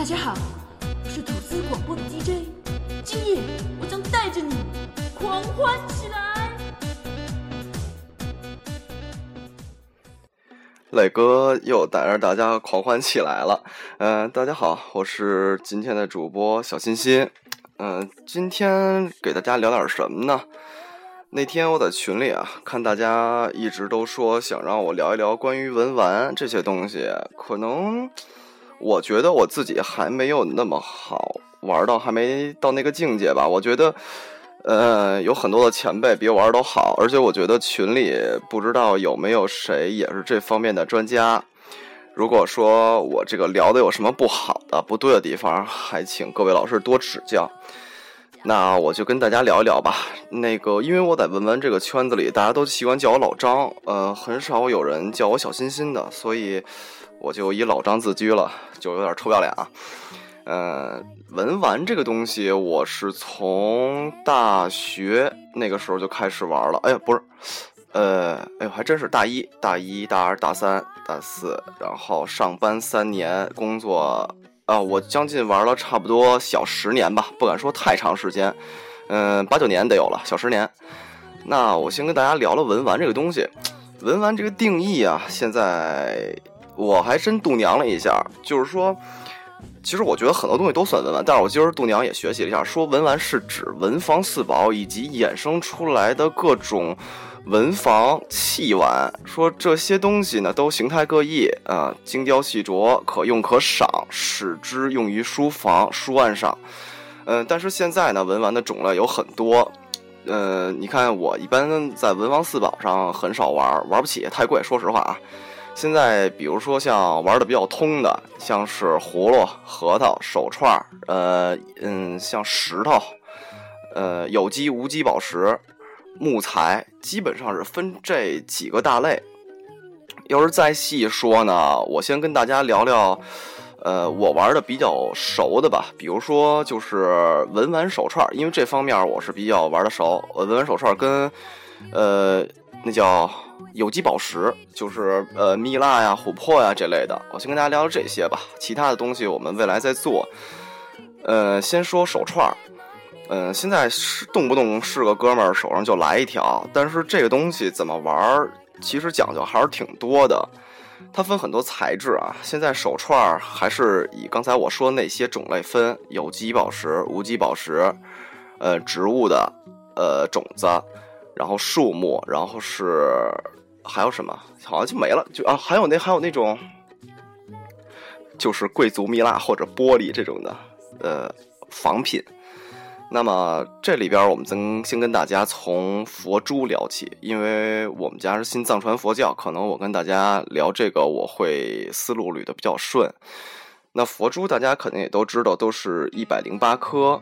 大家好，我是吐司广播的 DJ，今夜我将带着你狂欢起来。磊哥又带着大家狂欢起来了。嗯、大家好，我是今天的主播小欣欣。嗯、今天给大家聊点什么呢？那天我在群里啊，看大家一直都说想让我聊一聊关于文玩这些东西，可能我觉得我自己还没有那么好玩到，还没到那个境界吧。我觉得，呃，有很多的前辈比我玩都好，而且我觉得群里不知道有没有谁也是这方面的专家。如果说我这个聊的有什么不好的、不对的地方，还请各位老师多指教。那我就跟大家聊一聊吧。那个，因为我在文玩这个圈子里，大家都习惯叫我老张，呃，很少有人叫我小欣欣的，所以我就以老张自居了，就有点臭不要脸啊。呃，文玩这个东西，我是从大学那个时候就开始玩了。哎呀，不是，呃，哎呦，还真是大一、大一、大二、大三、大四，然后上班三年，工作啊，我将近玩了差不多小十年吧，不敢说太长时间，嗯、八九年得有了，小十年。那我先跟大家聊聊文玩这个东西，文玩这个定义啊，现在我还真度娘了一下，就是说。其实我觉得很多东西都算文玩，但是我今儿度娘也学习了一下，说文玩是指文房四宝以及衍生出来的各种文房器玩，说这些东西呢都形态各异啊、精雕细琢，可用可赏，使之用于书房、书案上。嗯、但是现在呢，文玩的种类有很多。呃，你看我一般在文房四宝上很少玩，玩不起，太贵。说实话啊，现在比如说像玩的比较通的，像是葫芦、核桃、手串儿，呃嗯，像石头，呃有机无机宝石、木材，基本上是分这几个大类。要是再细说呢，我先跟大家聊聊，呃，我玩的比较熟的吧，比如说就是文玩手串儿，因为这方面我是比较玩的熟。文玩手串儿跟，呃，那叫有机宝石，就是呃蜜蜡呀、琥珀呀这类的。我先跟大家聊聊这些吧，其他的东西我们未来再做。呃，先说手串儿。嗯，现在是动不动是个哥们儿手上就来一条，但是这个东西怎么玩儿，其实讲究还是挺多的。它分很多材质啊，现在手串儿还是以刚才我说那些种类分，有机宝石、无机宝石，呃，植物的，呃，种子，然后树木，然后是还有什么？好像就没了，就啊，还有那还有那种，就是贵族蜜蜡或者玻璃这种的，呃，仿品。那么这里边我们先先跟大家从佛珠聊起，因为我们家是信藏传佛教，可能我跟大家聊这个我会思路捋得比较顺。那佛珠大家肯定也都知道，都是一百零八颗，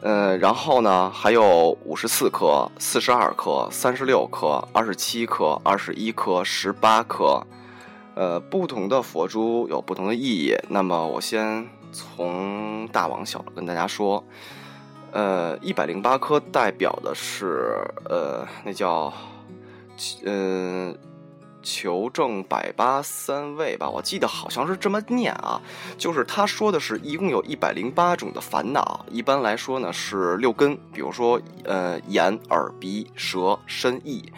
呃，然后呢还有五十四颗、四十二颗、三十六颗、二十七颗、二十一颗、十八颗，呃，不同的佛珠有不同的意义。那么我先从大往小跟大家说。呃，一百零八颗代表的是呃，那叫嗯、求证百八三位吧，我记得好像是这么念啊。就是他说的是一共有一百零八种的烦恼，一般来说呢是六根，比如说呃眼、耳、鼻、舌、身、意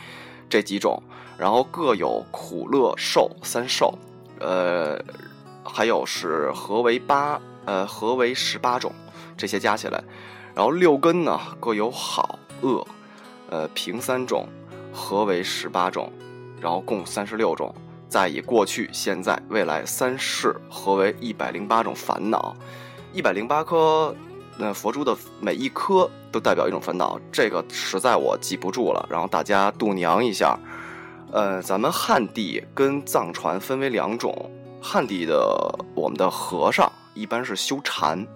这几种，然后各有苦、乐、受三受，呃，还有是合为八，呃，合为十八种，这些加起来。然后六根呢各有好恶，呃平三种，合为十八种，然后共三十六种。再以过去、现在、未来三世合为一百零八种烦恼。一百零八颗那佛珠的每一颗都代表一种烦恼，这个实在我记不住了，然后大家度娘一下。呃，咱们汉地跟藏传分为两种，汉地的我们的和尚一般是修禅。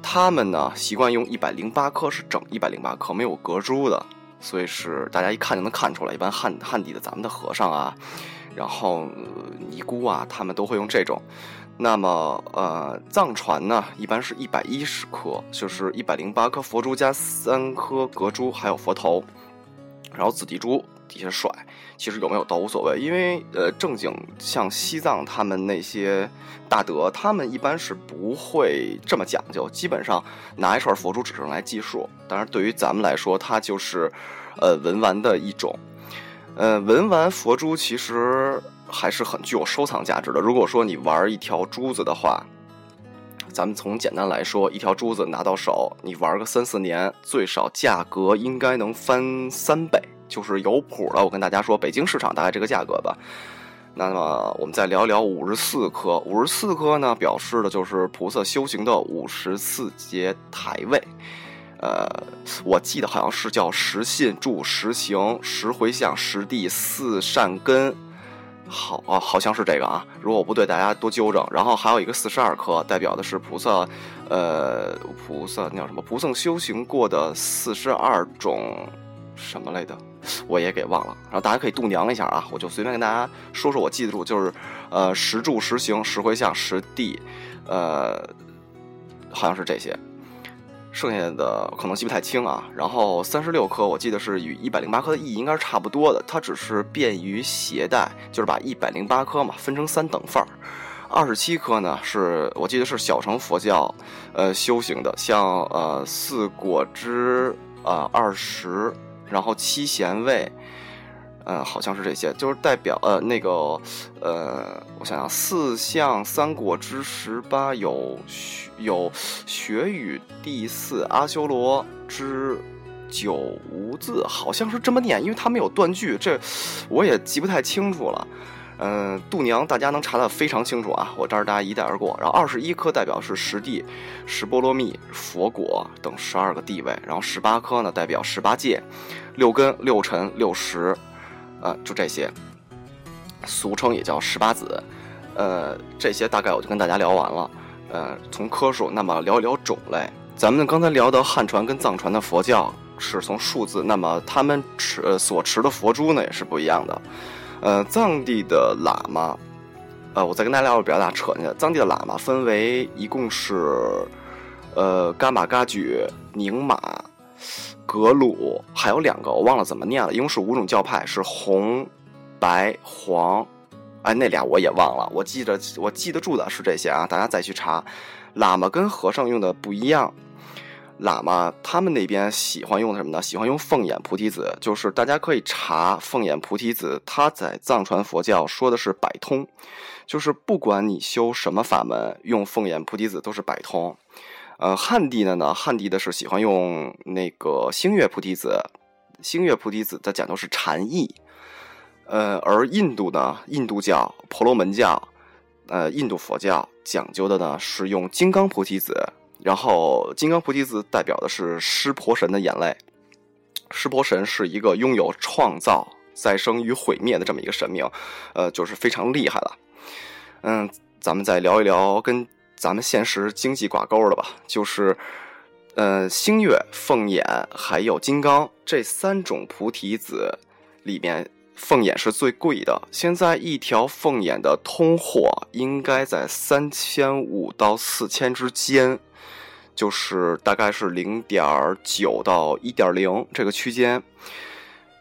他们呢习惯用一百零八颗是整一百零八颗，没有隔珠的，所以是大家一看就能看出来。一般汉汉地的咱们的和尚啊，然后、尼姑啊，他们都会用这种。那么呃，藏传呢一般是一百一十颗，就是一百零八颗佛珠加三颗隔珠，还有佛头，然后紫地珠底下甩。其实有没有都无所谓，因为呃，正经像西藏他们那些大德，他们一般是不会这么讲究，基本上拿一串佛珠只是来计数。当然，对于咱们来说，它就是呃文玩的一种。呃，文玩佛珠其实还是很具有收藏价值的。如果说你玩一条珠子的话，咱们从简单来说，一条珠子拿到手，你玩个三四年，最少价格应该能翻三倍。就是有谱了，我跟大家说，北京市场大概这个价格吧。那么我们再聊聊五十四颗，五十四颗呢，表示的就是菩萨修行的五十四节台位。呃，我记得好像是叫十信住、十行、十回向、十地、四善根，好啊，好像是这个啊。如果我不对，大家多纠正。然后还有一个四十二颗，代表的是菩萨，呃，菩萨那叫什么？菩萨修行过的四十二种什么来的？我也给忘了，然后大家可以度娘一下啊，我就随便跟大家说说我记得住，就是，呃，十住十行十回向十地，呃，好像是这些，剩下的可能记不太清啊。然后三十六颗，我记得是与一百零八颗的意义应该是差不多的，它只是便于携带，就是把一百零八颗嘛分成三等份儿。二十七颗呢，是我记得是小乘佛教，呃，修行的，像呃四果汁啊二十。然后七贤位，呃，好像是这些，就是代表呃那个呃，我想想，四象三果之十八有有学语第四阿修罗之九无字，好像是这么念，因为他们有断句，这我也记不太清楚了。嗯，度娘大家能查得非常清楚啊，我这儿大家一带而过。然后二十一颗代表是十地、十波罗蜜、佛果等十二个地位，然后十八颗呢代表十八界、六根、六尘、六识，呃，就这些，俗称也叫十八子。呃，这些大概我就跟大家聊完了。呃，从颗数，那么聊一聊种类。咱们刚才聊到汉传跟藏传的佛教是从数字，那么他们持所持的佛珠呢也是不一样的。呃，藏地的喇嘛，呃，我再跟大家聊比较大扯呢。藏地的喇嘛分为一共是，呃，伽马嘎举、宁玛、格鲁，还有两个我忘了怎么念了。一共是五种教派，是红、白、黄，哎，那俩我也忘了。我记得我记得住的是这些啊，大家再去查。喇嘛跟和尚用的不一样。喇嘛他们那边喜欢用什么呢？喜欢用凤眼菩提子，就是大家可以查凤眼菩提子，它在藏传佛教说的是百通，就是不管你修什么法门，用凤眼菩提子都是百通。呃，汉地的呢，汉地的是喜欢用那个星月菩提子，星月菩提子它讲究是禅意。呃，而印度呢，印度教婆罗门教，呃，印度佛教讲究的呢是用金刚菩提子。然后，金刚菩提子代表的是湿婆神的眼泪。湿婆神是一个拥有创造、再生与毁灭的这么一个神明，呃，就是非常厉害了。嗯，咱们再聊一聊跟咱们现实经济挂钩的吧，就是，呃，星月、凤眼还有金刚这三种菩提子里面，凤眼是最贵的。现在一条凤眼的通货应该在三千五到四千之间。就是大概是零点九到一点零这个区间，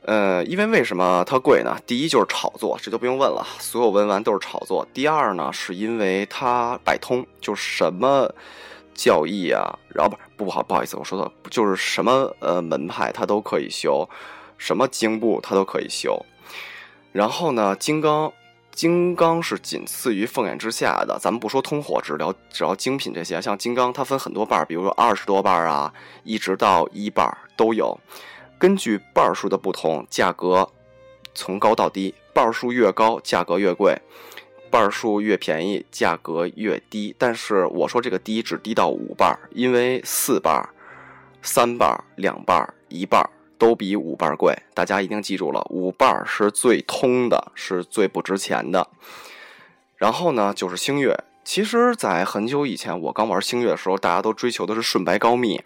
呃，因为为什么它贵呢？第一就是炒作，这就不用问了，所有文玩都是炒作。第二呢，是因为它百通，就是什么教义啊，然后不不好不好意思，我说的就是什么呃门派它都可以修，什么经部它都可以修。然后呢，金刚。金刚是仅次于凤眼之下的，咱们不说通火，只聊只要精品这些。像金刚，它分很多瓣儿，比如说二十多瓣儿啊，一直到一瓣儿都有。根据瓣数的不同，价格从高到低，瓣数越高，价格越贵；瓣数越便宜，价格越低。但是我说这个低只低到五瓣儿，因为四瓣儿、三瓣儿、两瓣儿、一瓣儿。都比五瓣贵，大家一定记住了，五瓣是最通的，是最不值钱的。然后呢，就是星月。其实，在很久以前，我刚玩星月的时候，大家都追求的是顺白高密，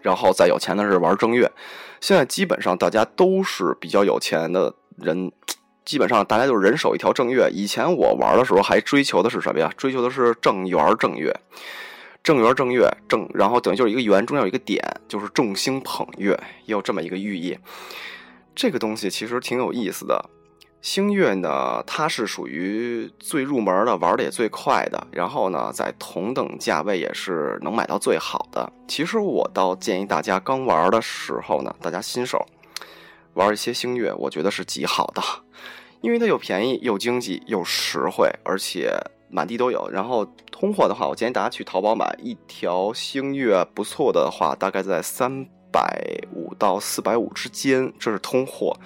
然后再有钱的是玩正月。现在基本上大家都是比较有钱的人，基本上大家就是人手一条正月。以前我玩的时候还追求的是什么呀？追求的是正圆正月。正圆正月正，然后等于就是一个圆中间有一个点，就是众星捧月，也有这么一个寓意。这个东西其实挺有意思的。星月呢，它是属于最入门的，玩的也最快的。然后呢，在同等价位也是能买到最好的。其实我倒建议大家刚玩的时候呢，大家新手玩一些星月，我觉得是极好的，因为它又便宜又经济又实惠，而且满地都有。然后通货的话，我建议大家去淘宝买一条星月，不错的话，大概在三百五到四百五之间，这是通货。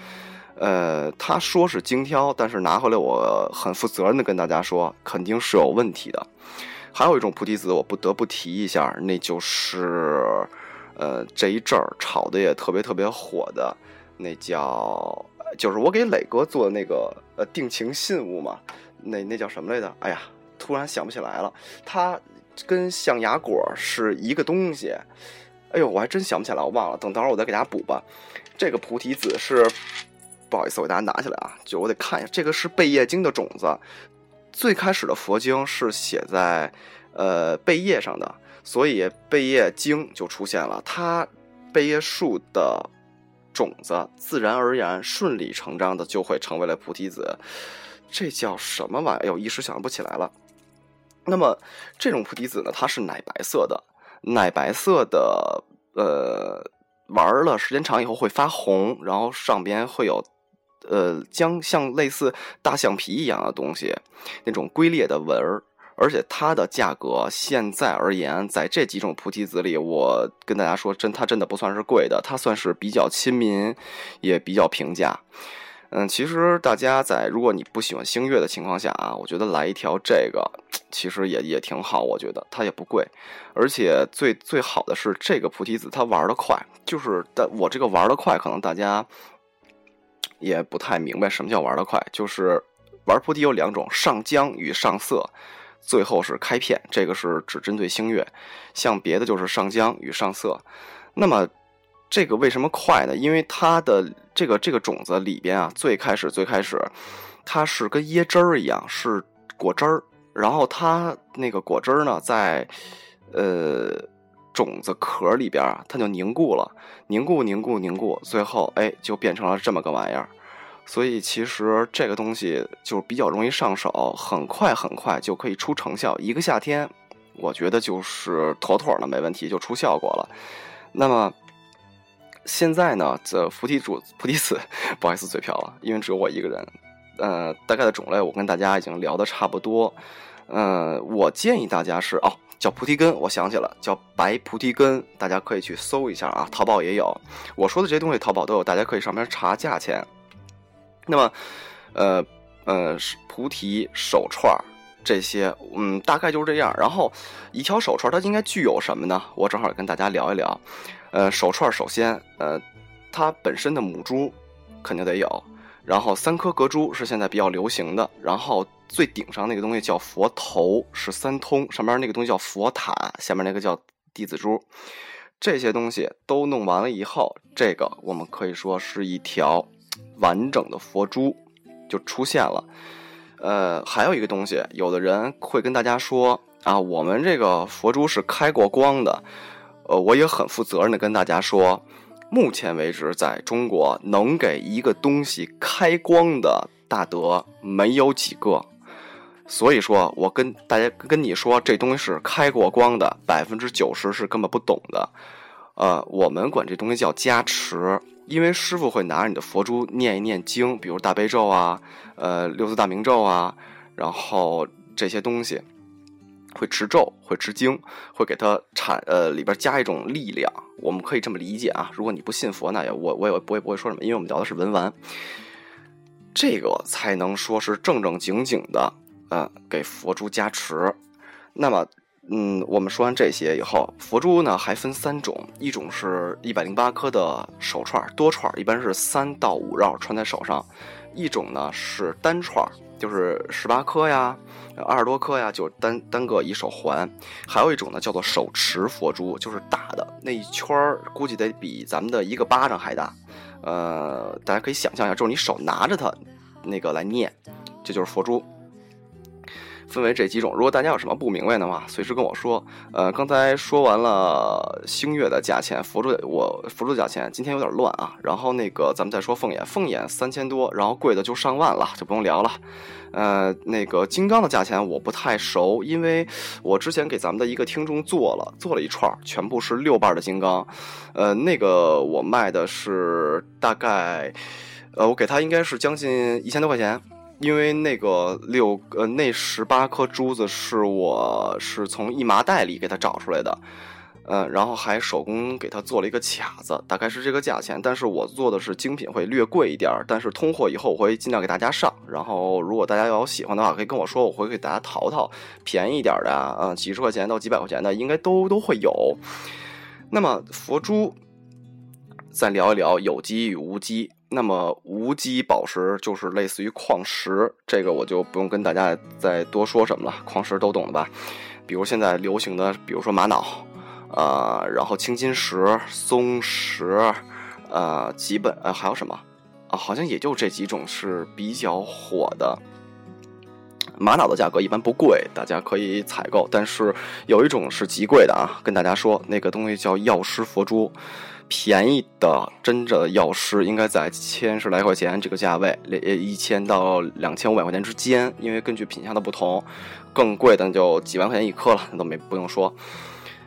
呃，他说是精挑，但是拿回来我很负责任的跟大家说，肯定是有问题的。还有一种菩提子，我不得不提一下，那就是，呃，这一阵儿炒的也特别特别火的，那叫就是我给磊哥做的那个呃定情信物嘛，那那叫什么来着？哎呀，突然想不起来了。它跟象牙果是一个东西，哎呦，我还真想不起来，我忘了。等等会儿我再给大家补吧。这个菩提子是。不好意思，我给大家拿起来啊，就我得看一下，这个是贝叶经的种子。最开始的佛经是写在呃贝叶上的，所以贝叶经就出现了。它贝叶树的种子自然而然、顺理成章的就会成为了菩提子。这叫什么玩意儿？哎呦，一时想不起来了。那么这种菩提子呢，它是奶白色的，奶白色的，呃，玩了时间长以后会发红，然后上边会有。呃，将像类似大象皮一样的东西，那种龟裂的纹儿，而且它的价格现在而言，在这几种菩提子里，我跟大家说，真它真的不算是贵的，它算是比较亲民，也比较平价。嗯，其实大家在如果你不喜欢星月的情况下啊，我觉得来一条这个，其实也也挺好，我觉得它也不贵，而且最最好的是这个菩提子它玩的快，就是但我这个玩的快，可能大家。也不太明白什么叫玩的快，就是玩菩提有两种，上浆与上色，最后是开片，这个是只针对星月，像别的就是上浆与上色。那么这个为什么快呢？因为它的这个这个种子里边啊，最开始最开始它是跟椰汁儿一样，是果汁儿，然后它那个果汁儿呢，在呃。种子壳里边啊，它就凝固了，凝固凝固凝固，最后哎就变成了这么个玩意儿。所以其实这个东西就比较容易上手，很快很快就可以出成效。一个夏天，我觉得就是妥妥的没问题，就出效果了。那么现在呢，这菩提主菩提子，不好意思嘴瓢了，因为只有我一个人。呃，大概的种类我跟大家已经聊的差不多。呃，我建议大家是哦。叫菩提根，我想起了，叫白菩提根，大家可以去搜一下啊，淘宝也有。我说的这些东西，淘宝都有，大家可以上面查价钱。那么，呃呃，菩提手串儿这些，嗯，大概就是这样。然后，一条手串它应该具有什么呢？我正好跟大家聊一聊。呃，手串首先，呃，它本身的母珠肯定得有，然后三颗隔珠是现在比较流行的，然后。最顶上那个东西叫佛头，是三通，上面那个东西叫佛塔，下面那个叫弟子珠。这些东西都弄完了以后，这个我们可以说是一条完整的佛珠就出现了。呃，还有一个东西，有的人会跟大家说啊，我们这个佛珠是开过光的。呃，我也很负责任的跟大家说，目前为止，在中国能给一个东西开光的大德没有几个。所以说，我跟大家跟你说，这东西是开过光的，百分之九十是根本不懂的。呃，我们管这东西叫加持，因为师傅会拿着你的佛珠念一念经，比如大悲咒啊，呃，六字大明咒啊，然后这些东西会持咒，会持经，会给它产呃里边加一种力量。我们可以这么理解啊。如果你不信佛，那也我我也不会不会说什么，因为我们聊的是文玩，这个才能说是正正经经的。呃，给佛珠加持。那么，嗯，我们说完这些以后，佛珠呢还分三种，一种是一百零八颗的手串多串一般是三到五绕穿在手上；一种呢是单串就是十八颗呀，二十多颗呀，就单单个一手环；还有一种呢叫做手持佛珠，就是大的那一圈儿，估计得比咱们的一个巴掌还大。呃，大家可以想象一下，就是你手拿着它，那个来念，这就是佛珠。分为这几种。如果大家有什么不明白的话，随时跟我说。呃，刚才说完了星月的价钱，佛珠我佛珠的价钱今天有点乱啊。然后那个咱们再说凤眼，凤眼三千多，然后贵的就上万了，就不用聊了。呃，那个金刚的价钱我不太熟，因为我之前给咱们的一个听众做了做了一串，全部是六瓣的金刚。呃，那个我卖的是大概，呃，我给他应该是将近一千多块钱。因为那个六呃那十八颗珠子是我是从一麻袋里给他找出来的，呃，然后还手工给他做了一个卡子，大概是这个价钱。但是我做的是精品，会略贵一点儿。但是通货以后我会尽量给大家上。然后如果大家要有喜欢的话，可以跟我说，我会给大家淘淘便宜一点的啊，几十块钱到几百块钱的应该都都会有。那么佛珠，再聊一聊有机与无机。那么无机宝石就是类似于矿石，这个我就不用跟大家再多说什么了，矿石都懂的吧？比如现在流行的，比如说玛瑙，呃，然后青金石、松石，呃，基本呃还有什么啊？好像也就这几种是比较火的。玛瑙的价格一般不贵，大家可以采购，但是有一种是极贵的啊，跟大家说，那个东西叫药师佛珠。便宜的真的药师应该在千十来块钱这个价位，一千到两千五百块钱之间，因为根据品相的不同，更贵的就几万块钱一颗了，那都没不用说。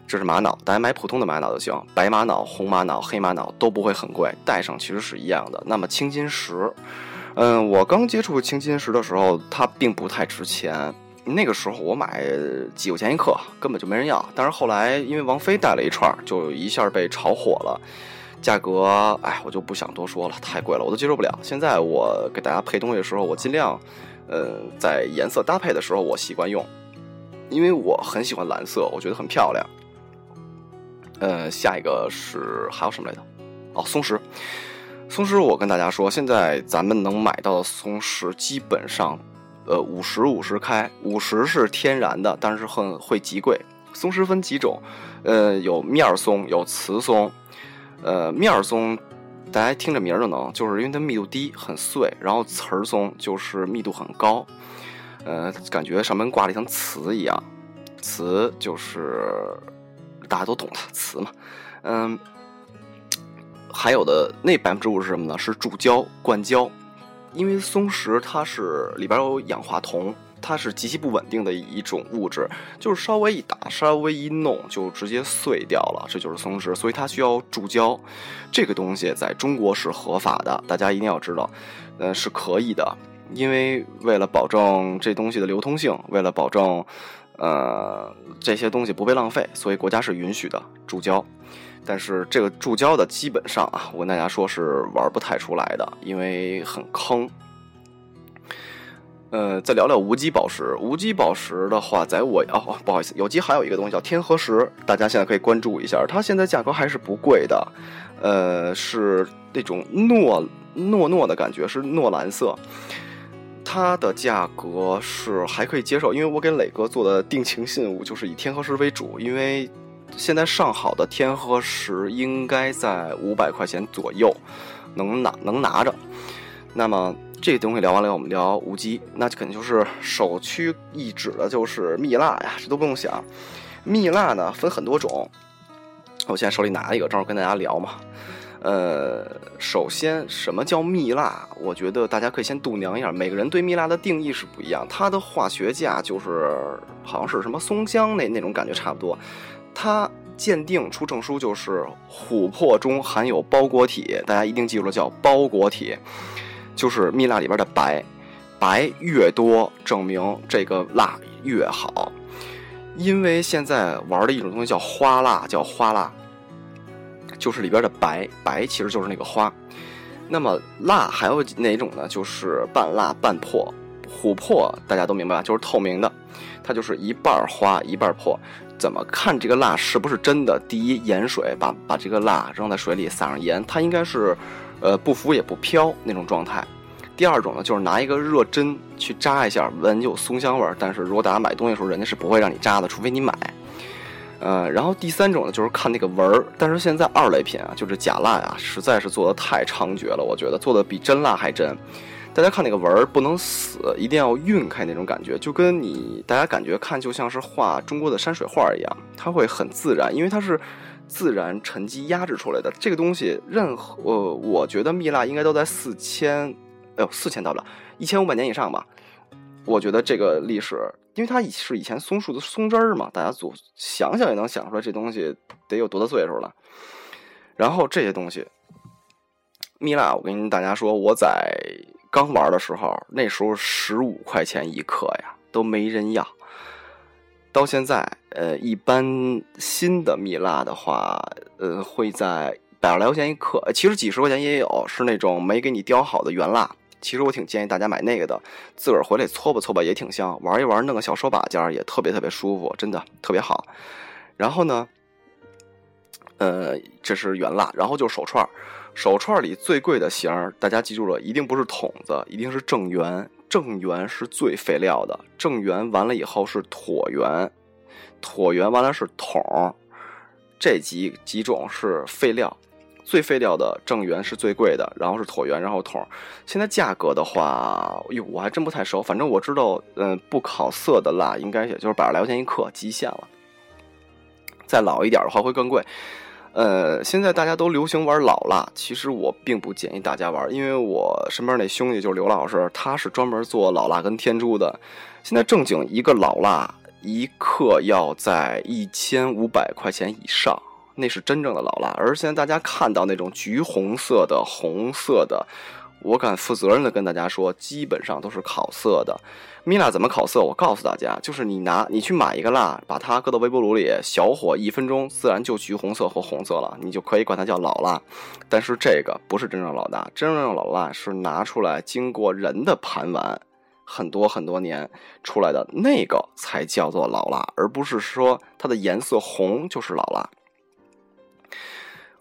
这是玛瑙，大家买普通的玛瑙就行，白玛瑙、红玛瑙、黑玛瑙都不会很贵，戴上其实是一样的。那么青金石，嗯，我刚接触青金石的时候，它并不太值钱。那个时候我买几块钱一克，根本就没人要。但是后来因为王菲带了一串，就一下被炒火了。价格，哎，我就不想多说了，太贵了，我都接受不了。现在我给大家配东西的时候，我尽量，呃，在颜色搭配的时候，我习惯用，因为我很喜欢蓝色，我觉得很漂亮。呃，下一个是还有什么来着？哦，松石。松石，我跟大家说，现在咱们能买到的松石基本上。呃，五十五十开，五十是天然的，但是很会极贵。松石分几种，呃，有面松，有瓷松。呃，面松，大家听着名儿就能，就是因为它密度低，很碎。然后瓷松就是密度很高，呃，感觉上面挂了一层瓷一样。瓷就是大家都懂的瓷嘛，嗯。还有的那百分之五是什么呢？是注胶灌胶。因为松石它是里边有氧化铜，它是极其不稳定的一种物质，就是稍微一打，稍微一弄就直接碎掉了，这就是松石，所以它需要注胶。这个东西在中国是合法的，大家一定要知道，呃，是可以的。因为为了保证这东西的流通性，为了保证呃这些东西不被浪费，所以国家是允许的注胶。但是这个注胶的基本上啊，我跟大家说是玩不太出来的，因为很坑。呃，再聊聊无机宝石。无机宝石的话，在我哦，不好意思，有机还有一个东西叫天河石，大家现在可以关注一下，它现在价格还是不贵的。呃，是那种糯糯糯的感觉，是糯蓝色，它的价格是还可以接受，因为我给磊哥做的定情信物就是以天河石为主，因为。现在上好的天河石应该在五百块钱左右，能拿能拿着。那么这东西聊完了，我们聊无机，那就肯定就是首屈一指的就是蜜蜡呀，这都不用想。蜜蜡呢分很多种，我现在手里拿一个，正好跟大家聊嘛。呃，首先什么叫蜜蜡？我觉得大家可以先度娘一下，每个人对蜜蜡的定义是不一样。它的化学价就是好像是什么松香那那种感觉差不多。它鉴定出证书就是琥珀中含有包裹体，大家一定记住了，叫包裹体，就是蜜蜡里边的白，白越多，证明这个蜡越好。因为现在玩的一种东西叫花蜡，叫花蜡，就是里边的白，白其实就是那个花。那么蜡还有哪种呢？就是半蜡半破，琥珀大家都明白？就是透明的，它就是一半花一半破。怎么看这个蜡是不是真的？第一，盐水把把这个蜡扔在水里，撒上盐，它应该是，呃，不浮也不飘那种状态。第二种呢，就是拿一个热针去扎一下，闻有松香味儿。但是如果大家买东西的时候，人家是不会让你扎的，除非你买。呃，然后第三种呢，就是看那个纹儿。但是现在二类品啊，就是假蜡呀，实在是做的太猖獗了，我觉得做的比真蜡还真。大家看那个纹儿不能死，一定要晕开那种感觉，就跟你大家感觉看就像是画中国的山水画一样，它会很自然，因为它是自然沉积压制出来的。这个东西，任何呃，我觉得蜜蜡应该都在四千，哎呦，四千到不了，一千五百年以上吧。我觉得这个历史，因为它是以前松树的松枝儿嘛，大家组想想也能想出来，这东西得有多大岁数了。然后这些东西，蜜蜡，我跟大家说，我在刚玩的时候，那时候十五块钱一克呀，都没人要。到现在，呃，一般新的蜜蜡的话，呃，会在百来块钱一克，其实几十块钱也有，是那种没给你雕好的原蜡。其实我挺建议大家买那个的，自个儿回来搓吧搓吧也挺香，玩一玩弄个小手把件儿也特别特别舒服，真的特别好。然后呢，呃，这是原蜡，然后就是手串手串里最贵的型儿，大家记住了，一定不是筒子，一定是正圆，正圆是最费料的，正圆完了以后是椭圆，椭圆完了是筒，这几几种是废料。最废料的正圆是最贵的，然后是椭圆，然后筒。现在价格的话，哟，我还真不太熟。反正我知道，嗯，不烤色的蜡应该也就是百来块钱一克，极限了。再老一点的话会更贵。呃，现在大家都流行玩老蜡，其实我并不建议大家玩，因为我身边那兄弟就是刘老师，他是专门做老蜡跟天珠的。现在正经一个老蜡一克要在一千五百块钱以上。那是真正的老蜡，而现在大家看到那种橘红色的、红色的，我敢负责任的跟大家说，基本上都是烤色的。蜜蜡怎么烤色？我告诉大家，就是你拿你去买一个蜡，把它搁到微波炉里，小火一分钟，自然就橘红色或红色了，你就可以管它叫老蜡。但是这个不是真正老蜡，真正的老蜡是拿出来经过人的盘玩很多很多年出来的那个才叫做老蜡，而不是说它的颜色红就是老蜡。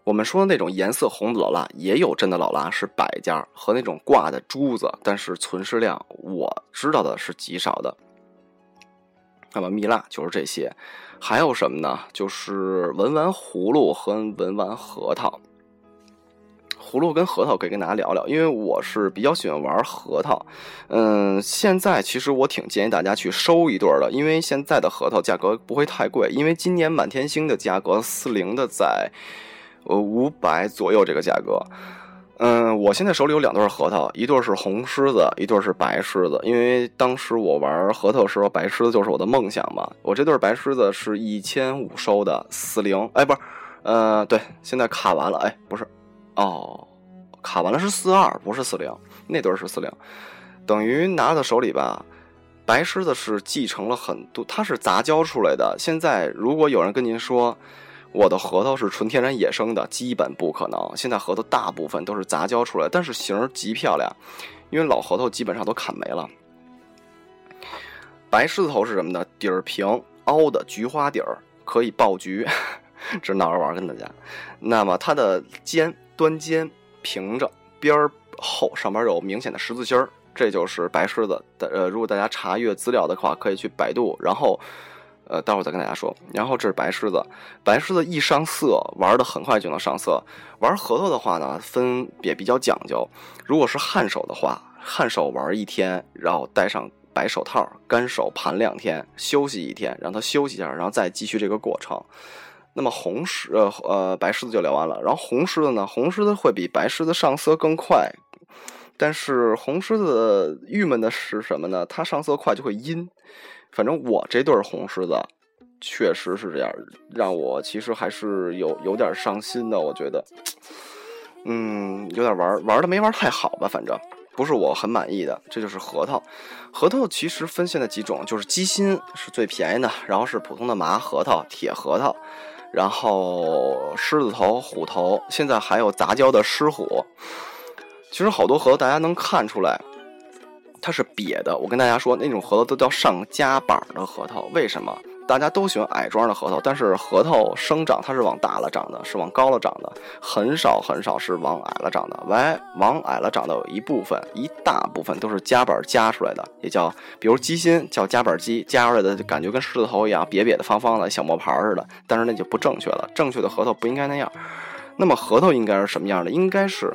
我们说的那种颜色红的老蜡，也有真的老蜡是摆件儿和那种挂的珠子，但是存世量我知道的是极少的。那么蜜蜡就是这些，还有什么呢？就是文玩葫芦和文玩核桃。葫芦跟核桃可以跟大家聊聊，因为我是比较喜欢玩核桃。嗯，现在其实我挺建议大家去收一对儿的，因为现在的核桃价格不会太贵，因为今年满天星的价格四零的在。呃，五百左右这个价格，嗯，我现在手里有两对核桃，一对是红狮子，一对是白狮子。因为当时我玩核桃的时候，白狮子就是我的梦想嘛。我这对白狮子是一千五收的四零，哎，不是，呃，对，现在卡完了，哎，不是，哦，卡完了是四二，不是四零，那对是四零，等于拿到手里吧。白狮子是继承了很多，它是杂交出来的。现在如果有人跟您说。我的核桃是纯天然野生的，基本不可能。现在核桃大部分都是杂交出来，但是形儿极漂亮，因为老核桃基本上都砍没了。白狮子头是什么呢？底儿平，凹的菊花底儿，可以爆菊，这闹着玩跟大家。那么它的尖端尖平着，边儿厚，上边有明显的十字心儿，这就是白狮子。呃，如果大家查阅资料的话，可以去百度，然后。呃，待会儿再跟大家说。然后这是白狮子，白狮子一上色，玩的很快就能上色。玩核桃的话呢，分也比较讲究。如果是汗手的话，汗手玩一天，然后戴上白手套，干手盘两天，休息一天，让它休息一下，然后再继续这个过程。那么红狮呃呃白狮子就聊完了。然后红狮子呢，红狮子会比白狮子上色更快，但是红狮子郁闷的是什么呢？它上色快就会阴。反正我这对红狮子，确实是这样，让我其实还是有有点伤心的。我觉得，嗯，有点玩玩的没玩太好吧，反正不是我很满意的。这就是核桃，核桃其实分现在几种，就是鸡心是最便宜的，然后是普通的麻核桃、铁核桃，然后狮子头、虎头，现在还有杂交的狮虎。其实好多核桃大家能看出来。它是瘪的，我跟大家说，那种核桃都叫上夹板的核桃。为什么？大家都喜欢矮桩的核桃，但是核桃生长它是往大了长的，是往高了长的，很少很少是往矮了长的。喂，往矮了长的有一部分，一大部分都是夹板夹出来的，也叫，比如鸡心叫夹板鸡，夹出来的感觉跟狮子头一样，瘪瘪的、方方的，小磨盘似的。但是那就不正确了，正确的核桃不应该那样。那么核桃应该是什么样的？应该是。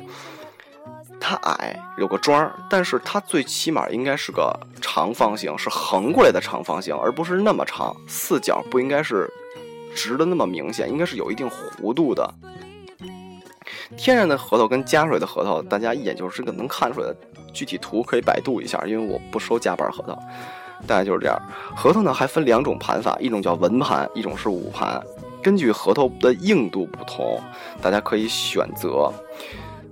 它矮，有个桩儿，但是它最起码应该是个长方形，是横过来的长方形，而不是那么长。四角不应该是直的那么明显，应该是有一定弧度的。天然的核桃跟加水的核桃，大家一眼就是个能看出来的。具体图可以百度一下，因为我不收加板核桃。大概就是这样。核桃呢还分两种盘法，一种叫文盘，一种是武盘。根据核桃的硬度不同，大家可以选择。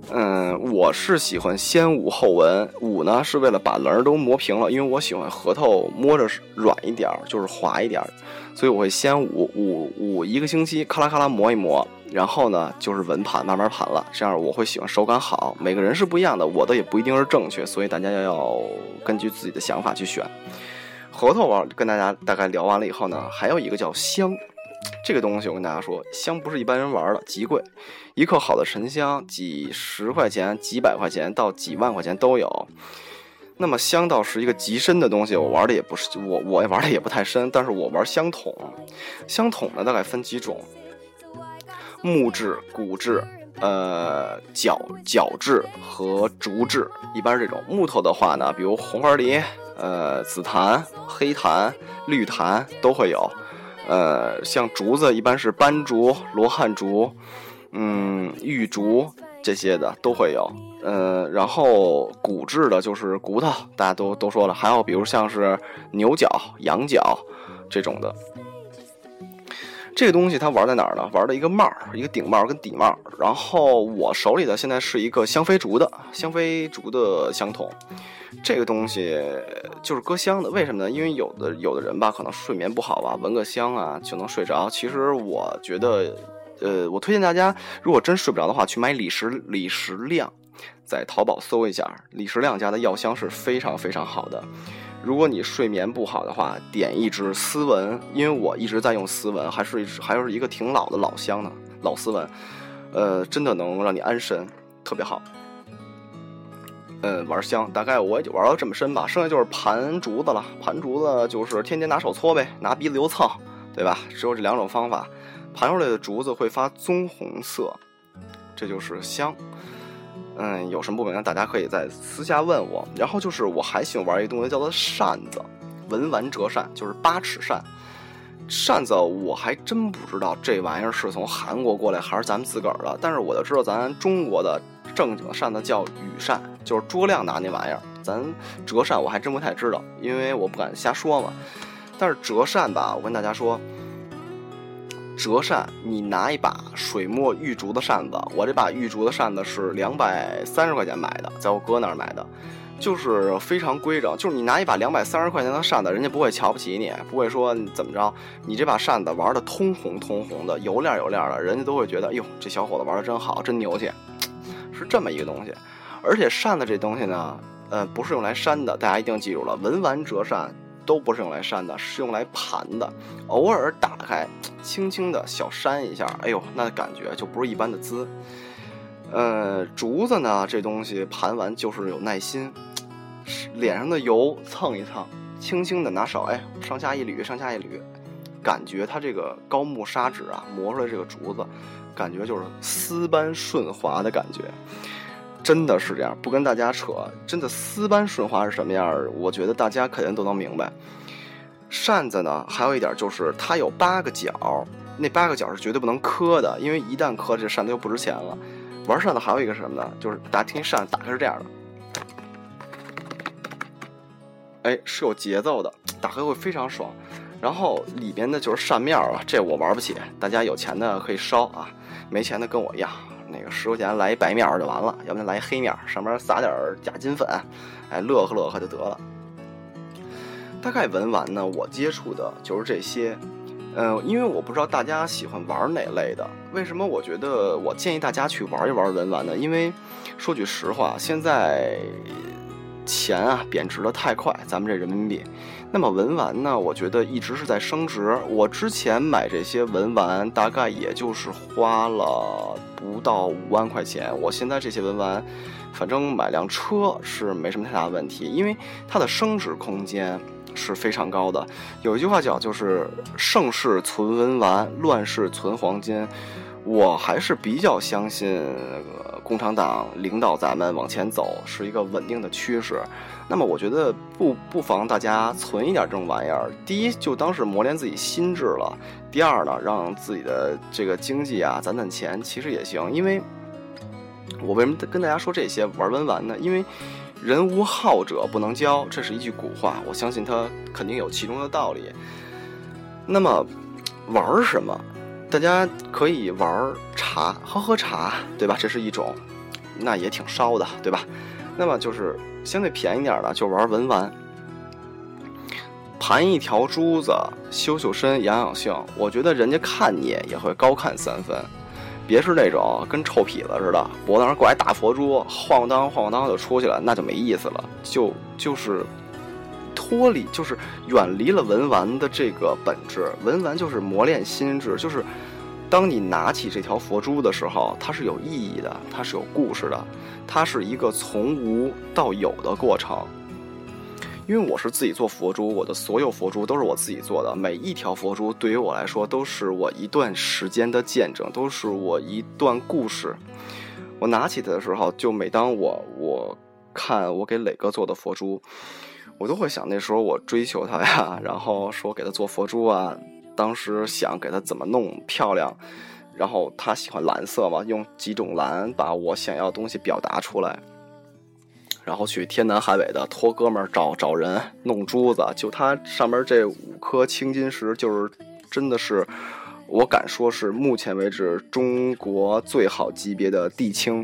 嗯，我是喜欢先捂后文，武呢是为了把棱都磨平了，因为我喜欢核桃摸着软一点儿，就是滑一点儿，所以我会先捂捂捂一个星期，咔啦咔啦磨一磨，然后呢就是文盘慢慢盘了，这样我会喜欢手感好。每个人是不一样的，我的也不一定是正确，所以大家要要根据自己的想法去选。核桃玩跟大家大概聊完了以后呢，还有一个叫香。这个东西我跟大家说，香不是一般人玩的，极贵。一克好的沉香，几十块钱、几百块钱到几万块钱都有。那么香倒是一个极深的东西，我玩的也不是我我也玩的也不太深，但是我玩香筒。香筒呢大概分几种：木质、骨质、呃角角质和竹质，一般是这种。木头的话呢，比如红花梨、呃紫檀、黑檀、绿檀都会有。呃，像竹子一般是斑竹、罗汉竹，嗯，玉竹这些的都会有。呃，然后骨质的就是骨头，大家都都说了。还有比如像是牛角、羊角这种的。这个东西它玩在哪儿呢？玩的一个帽，一个顶帽跟底帽。然后我手里的现在是一个香妃竹的香妃竹的香筒。这个东西就是搁香的，为什么呢？因为有的有的人吧，可能睡眠不好吧，闻个香啊就能睡着。其实我觉得，呃，我推荐大家，如果真睡不着的话，去买李石李石亮，在淘宝搜一下，李石亮家的药香是非常非常好的。如果你睡眠不好的话，点一支斯文，因为我一直在用斯文，还是还是一个挺老的老香呢，老斯文，呃，真的能让你安神，特别好。嗯，玩香大概我也就玩到这么深吧，剩下就是盘竹子了。盘竹子就是天天拿手搓呗，拿鼻子油蹭，对吧？只有这两种方法。盘出来的竹子会发棕红色，这就是香。嗯，有什么不明白，大家可以在私下问我。然后就是我还喜欢玩一个东西，叫做扇子，文玩折扇，就是八尺扇。扇子我还真不知道这玩意儿是从韩国过来还是咱们自个儿的，但是我就知道咱中国的正经扇子叫羽扇，就是诸葛亮拿那玩意儿。咱折扇我还真不太知道，因为我不敢瞎说嘛。但是折扇吧，我跟大家说，折扇你拿一把水墨玉竹的扇子，我这把玉竹的扇子是两百三十块钱买的，在我哥那儿买的。就是非常规整，就是你拿一把两百三十块钱的扇子，人家不会瞧不起你，不会说怎么着，你这把扇子玩的通红通红的，油亮油亮的，人家都会觉得，哟，这小伙子玩的真好，真牛气，是这么一个东西。而且扇子这东西呢，呃，不是用来扇的，大家一定记住了，文玩折扇都不是用来扇的，是用来盘的。偶尔打开，轻轻的小扇一下，哎呦，那感觉就不是一般的滋。呃，竹子呢，这东西盘完就是有耐心，脸上的油蹭一蹭，轻轻的拿手，哎，上下一捋，上下一捋，感觉它这个高木砂纸啊，磨出来这个竹子，感觉就是丝般顺滑的感觉，真的是这样，不跟大家扯，真的丝般顺滑是什么样我觉得大家肯定都能明白。扇子呢，还有一点就是它有八个角，那八个角是绝对不能磕的，因为一旦磕，这扇子就不值钱了。玩扇子还有一个什么呢？就是大家听扇子打开是这样的，哎，是有节奏的，打开会非常爽。然后里边的就是扇面啊，这我玩不起，大家有钱的可以烧啊，没钱的跟我一样，那个十块钱来一白面就完了，要不然来一黑面，上面撒点假金粉，哎，乐呵乐呵就得了。大概文玩呢，我接触的就是这些。嗯，因为我不知道大家喜欢玩哪类的。为什么我觉得我建议大家去玩一玩文玩呢？因为说句实话，现在钱啊贬值的太快，咱们这人民币。那么文玩呢，我觉得一直是在升值。我之前买这些文玩，大概也就是花了不到五万块钱。我现在这些文玩，反正买辆车是没什么太大问题，因为它的升值空间。是非常高的。有一句话叫，就是盛世存文玩，乱世存黄金。我还是比较相信那个共产党领导咱们往前走是一个稳定的趋势。那么我觉得不不妨大家存一点这种玩意儿。第一，就当是磨练自己心智了；第二呢，让自己的这个经济啊攒攒钱，其实也行。因为，我为什么跟大家说这些玩文玩呢？因为人无好者不能交，这是一句古话，我相信它肯定有其中的道理。那么玩什么？大家可以玩茶，喝喝茶，对吧？这是一种，那也挺烧的，对吧？那么就是相对便宜点的，就玩文玩，盘一条珠子，修修身，养养性。我觉得人家看你也会高看三分，别是那种跟臭痞子似的，脖子上挂一大佛珠，晃荡晃荡就出去了，那就没意思了。就就是脱离，就是远离了文玩的这个本质。文玩就是磨练心智，就是当你拿起这条佛珠的时候，它是有意义的，它是有故事的。它是一个从无到有的过程，因为我是自己做佛珠，我的所有佛珠都是我自己做的，每一条佛珠对于我来说都是我一段时间的见证，都是我一段故事。我拿起它的时候，就每当我我看我给磊哥做的佛珠，我都会想那时候我追求他呀，然后说给他做佛珠啊，当时想给他怎么弄漂亮。然后他喜欢蓝色嘛，用几种蓝把我想要的东西表达出来。然后去天南海北的托哥们儿找找人弄珠子，就它上面这五颗青金石，就是真的是，我敢说是目前为止中国最好级别的地青，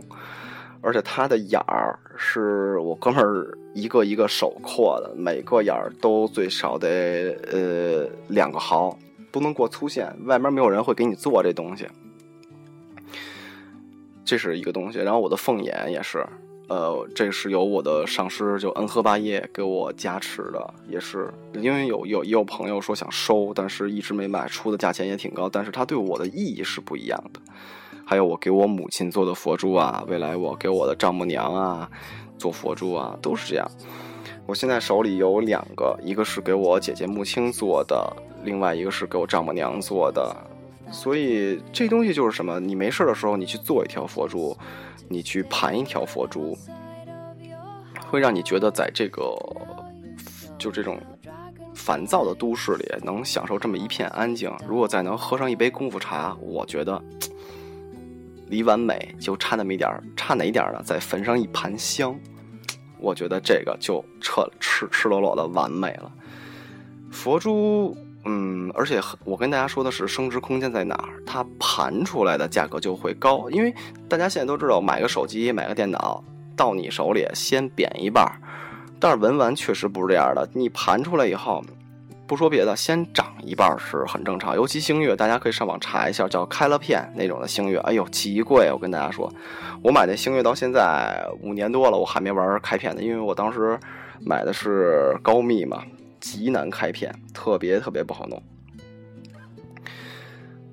而且它的眼儿是我哥们儿一个一个手扩的，每个眼儿都最少得呃两个毫，不能过粗线，外面没有人会给你做这东西。这是一个东西，然后我的凤眼也是，呃，这是由我的上师就恩和八叶给我加持的，也是因为有有也有朋友说想收，但是一直没买，出的价钱也挺高，但是它对我的意义是不一样的。还有我给我母亲做的佛珠啊，未来我给我的丈母娘啊做佛珠啊，都是这样。我现在手里有两个，一个是给我姐姐木青做的，另外一个是给我丈母娘做的。所以这东西就是什么？你没事的时候，你去做一条佛珠，你去盘一条佛珠，会让你觉得在这个就这种烦躁的都市里，能享受这么一片安静。如果再能喝上一杯功夫茶，我觉得离完美就差那么一点儿，差哪一点呢？再焚上一盘香，我觉得这个就彻赤赤裸裸的完美了。佛珠。嗯，而且我跟大家说的是，升值空间在哪儿？它盘出来的价格就会高，因为大家现在都知道，买个手机、买个电脑到你手里先贬一半，但是文玩确实不是这样的。你盘出来以后，不说别的，先涨一半是很正常。尤其星月，大家可以上网查一下，叫开了片那种的星月，哎呦，极贵！我跟大家说，我买那星月到现在五年多了，我还没玩开片的，因为我当时买的是高密嘛。极难开片，特别特别不好弄。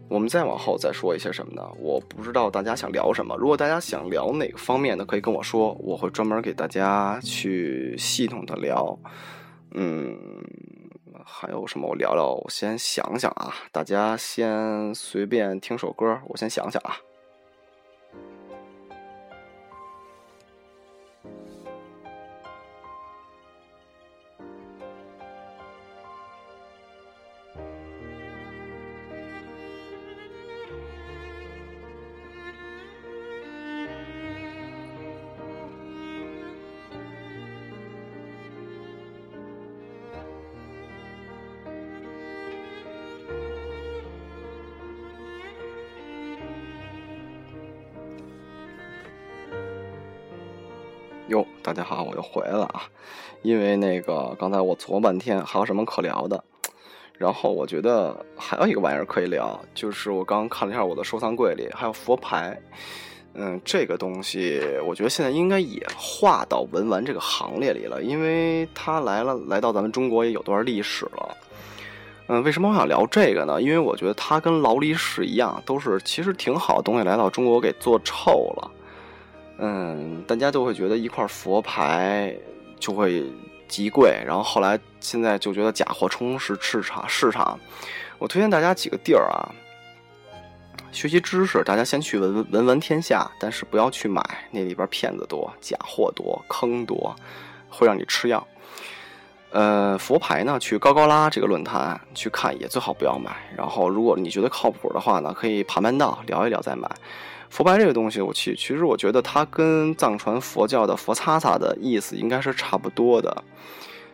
我们再往后再说一些什么呢？我不知道大家想聊什么。如果大家想聊哪个方面的，可以跟我说，我会专门给大家去系统的聊。嗯，还有什么？我聊聊。我先想想啊，大家先随便听首歌，我先想想啊。回来了啊！因为那个刚才我琢磨半天，还有什么可聊的？然后我觉得还有一个玩意儿可以聊，就是我刚看了一下我的收藏柜里还有佛牌。嗯，这个东西我觉得现在应该也划到文玩这个行列里了，因为它来了，来到咱们中国也有段历史了。嗯，为什么我想聊这个呢？因为我觉得它跟劳力士一样，都是其实挺好的东西，来到中国给做臭了。嗯，大家都会觉得一块佛牌就会极贵，然后后来现在就觉得假货充斥市场市场。我推荐大家几个地儿啊，学习知识，大家先去闻闻闻天下，但是不要去买，那里边骗子多，假货多，坑多，会让你吃药。呃，佛牌呢，去高高拉这个论坛去看也最好不要买。然后，如果你觉得靠谱的话呢，可以盘盘道聊一聊再买。佛牌这个东西，我其其实我觉得它跟藏传佛教的佛擦擦的意思应该是差不多的。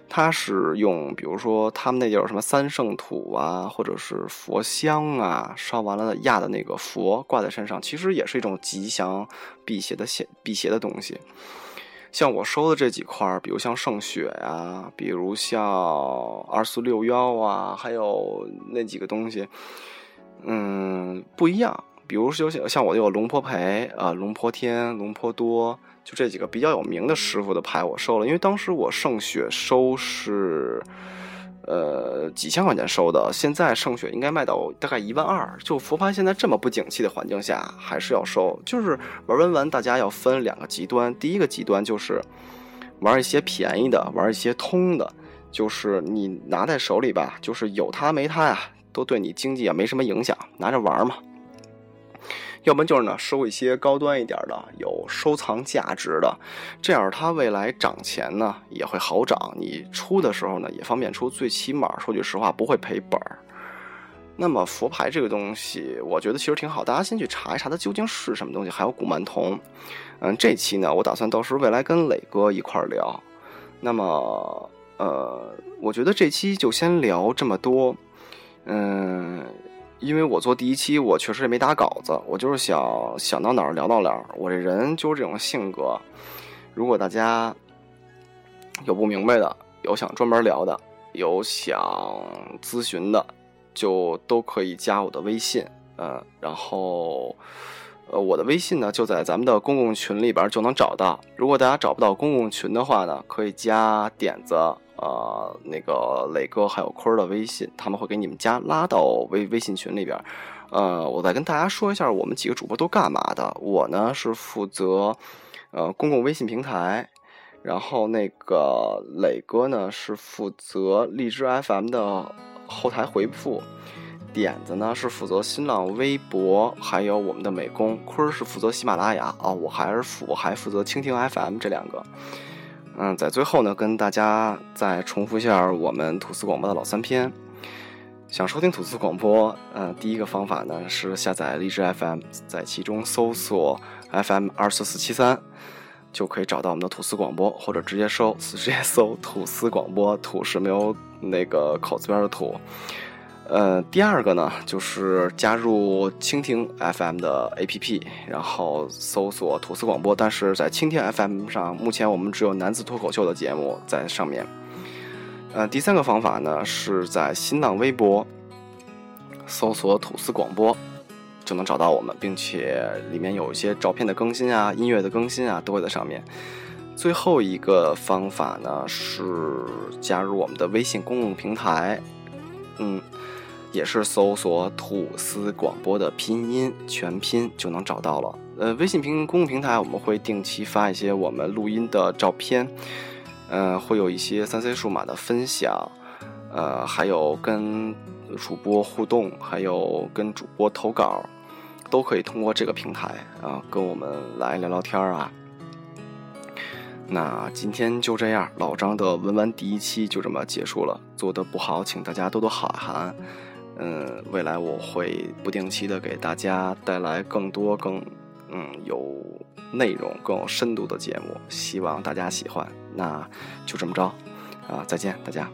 它是用，比如说他们那叫什么三圣土啊，或者是佛香啊，烧完了压的那个佛挂在身上，其实也是一种吉祥辟邪的邪辟邪的东西。像我收的这几块，比如像圣血呀，比如像二四六幺啊，还有那几个东西，嗯，不一样。比如说像像我有龙婆培啊，龙婆天，龙婆多，就这几个比较有名的师傅的牌我收了，因为当时我圣雪收是。呃，几千块钱收的，现在圣雪应该卖到大概一万二。就佛牌现在这么不景气的环境下，还是要收。就是玩文玩，大家要分两个极端。第一个极端就是玩一些便宜的，玩一些通的，就是你拿在手里吧，就是有它没它呀，都对你经济也没什么影响，拿着玩嘛。要不然就是呢，收一些高端一点的，有收藏价值的，这样它未来涨钱呢也会好涨。你出的时候呢也方便出，最起码说句实话不会赔本儿。那么佛牌这个东西，我觉得其实挺好，大家先去查一查它究竟是什么东西。还有古曼童，嗯，这期呢我打算到时候未来跟磊哥一块儿聊。那么呃，我觉得这期就先聊这么多，嗯。因为我做第一期，我确实也没打稿子，我就是想想到哪儿聊到哪儿。我这人就是这种性格。如果大家有不明白的，有想专门聊的，有想咨询的，就都可以加我的微信。嗯，然后呃，我的微信呢就在咱们的公共群里边就能找到。如果大家找不到公共群的话呢，可以加点子。呃，那个磊哥还有坤儿的微信，他们会给你们加拉到微微信群里边。呃，我再跟大家说一下，我们几个主播都干嘛的。我呢是负责呃公共微信平台，然后那个磊哥呢是负责荔枝 FM 的后台回复，点子呢是负责新浪微博，还有我们的美工。坤儿是负责喜马拉雅啊，我还是负我还负责蜻蜓 FM 这两个。嗯，在最后呢，跟大家再重复一下我们吐司广播的老三篇。想收听吐司广播，嗯，第一个方法呢是下载荔枝 FM，在其中搜索 FM 二四四七三，就可以找到我们的吐司广播，或者直接搜直接搜吐司广播，吐是没有那个口字边的吐。呃，第二个呢，就是加入蜻蜓 FM 的 APP，然后搜索吐司广播。但是在蜻蜓 FM 上，目前我们只有男子脱口秀的节目在上面。呃，第三个方法呢，是在新浪微博搜索吐司广播，就能找到我们，并且里面有一些照片的更新啊、音乐的更新啊，都会在上面。最后一个方法呢，是加入我们的微信公共平台，嗯。也是搜索“吐司广播”的拼音全拼就能找到了。呃，微信平公共平台我们会定期发一些我们录音的照片，呃，会有一些三 C 数码的分享，呃，还有跟主播互动，还有跟主播投稿，都可以通过这个平台啊跟我们来聊聊天啊。那今天就这样，老张的文玩第一期就这么结束了。做的不好，请大家多多海涵。嗯，未来我会不定期的给大家带来更多、更嗯有内容、更有深度的节目，希望大家喜欢。那就这么着，啊，再见，大家。